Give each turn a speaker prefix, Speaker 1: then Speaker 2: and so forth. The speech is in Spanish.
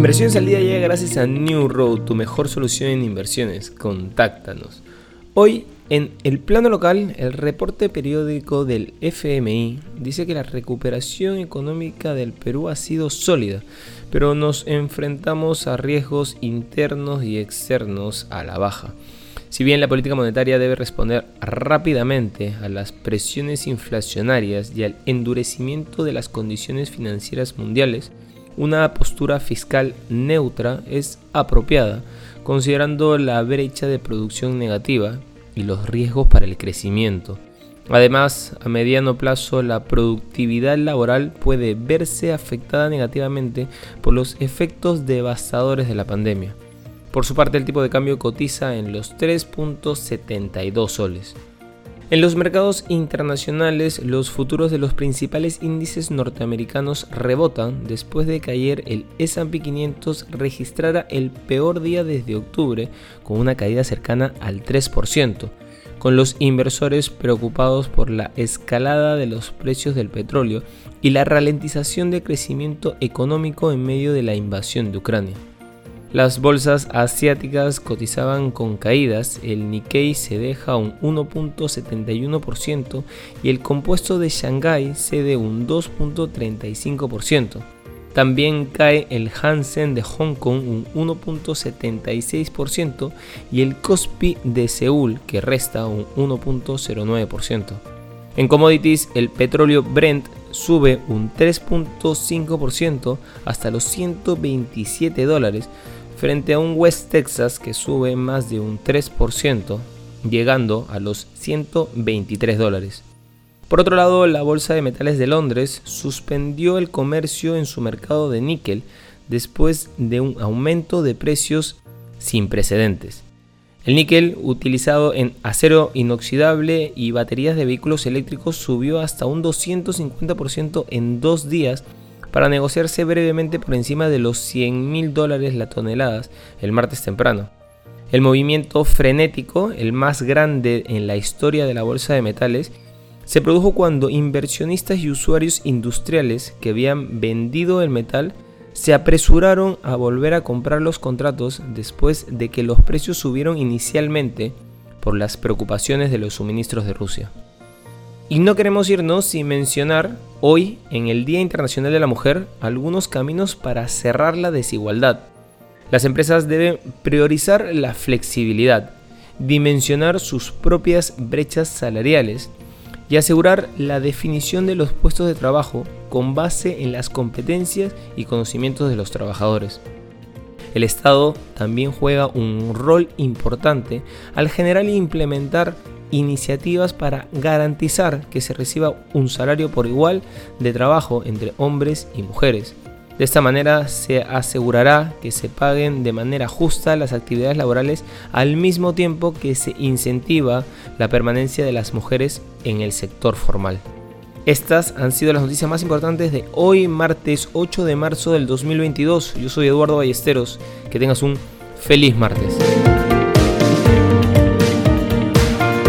Speaker 1: Inversiones al día llega gracias a New Road, tu mejor solución en inversiones. Contáctanos. Hoy, en el plano local, el reporte periódico del FMI dice que la recuperación económica del Perú ha sido sólida, pero nos enfrentamos a riesgos internos y externos a la baja. Si bien la política monetaria debe responder rápidamente a las presiones inflacionarias y al endurecimiento de las condiciones financieras mundiales, una postura fiscal neutra es apropiada, considerando la brecha de producción negativa y los riesgos para el crecimiento. Además, a mediano plazo la productividad laboral puede verse afectada negativamente por los efectos devastadores de la pandemia. Por su parte, el tipo de cambio cotiza en los 3.72 soles. En los mercados internacionales, los futuros de los principales índices norteamericanos rebotan después de que ayer el SP 500 registrara el peor día desde octubre, con una caída cercana al 3%, con los inversores preocupados por la escalada de los precios del petróleo y la ralentización de crecimiento económico en medio de la invasión de Ucrania. Las bolsas asiáticas cotizaban con caídas, el Nikkei se deja un 1.71% y el compuesto de Shanghai cede un 2.35%. También cae el Hansen de Hong Kong un 1.76% y el Kospi de Seúl que resta un 1.09%. En commodities, el petróleo Brent sube un 3.5% hasta los 127 dólares frente a un West Texas que sube más de un 3%, llegando a los 123 dólares. Por otro lado, la Bolsa de Metales de Londres suspendió el comercio en su mercado de níquel después de un aumento de precios sin precedentes. El níquel, utilizado en acero inoxidable y baterías de vehículos eléctricos, subió hasta un 250% en dos días para negociarse brevemente por encima de los 100 mil dólares la tonelada el martes temprano. El movimiento frenético, el más grande en la historia de la bolsa de metales, se produjo cuando inversionistas y usuarios industriales que habían vendido el metal se apresuraron a volver a comprar los contratos después de que los precios subieron inicialmente por las preocupaciones de los suministros de Rusia. Y no queremos irnos sin mencionar hoy, en el Día Internacional de la Mujer, algunos caminos para cerrar la desigualdad. Las empresas deben priorizar la flexibilidad, dimensionar sus propias brechas salariales y asegurar la definición de los puestos de trabajo con base en las competencias y conocimientos de los trabajadores. El Estado también juega un rol importante al generar e implementar iniciativas para garantizar que se reciba un salario por igual de trabajo entre hombres y mujeres. De esta manera se asegurará que se paguen de manera justa las actividades laborales al mismo tiempo que se incentiva la permanencia de las mujeres en el sector formal. Estas han sido las noticias más importantes de hoy, martes 8 de marzo del 2022. Yo soy Eduardo Ballesteros. Que tengas un feliz martes.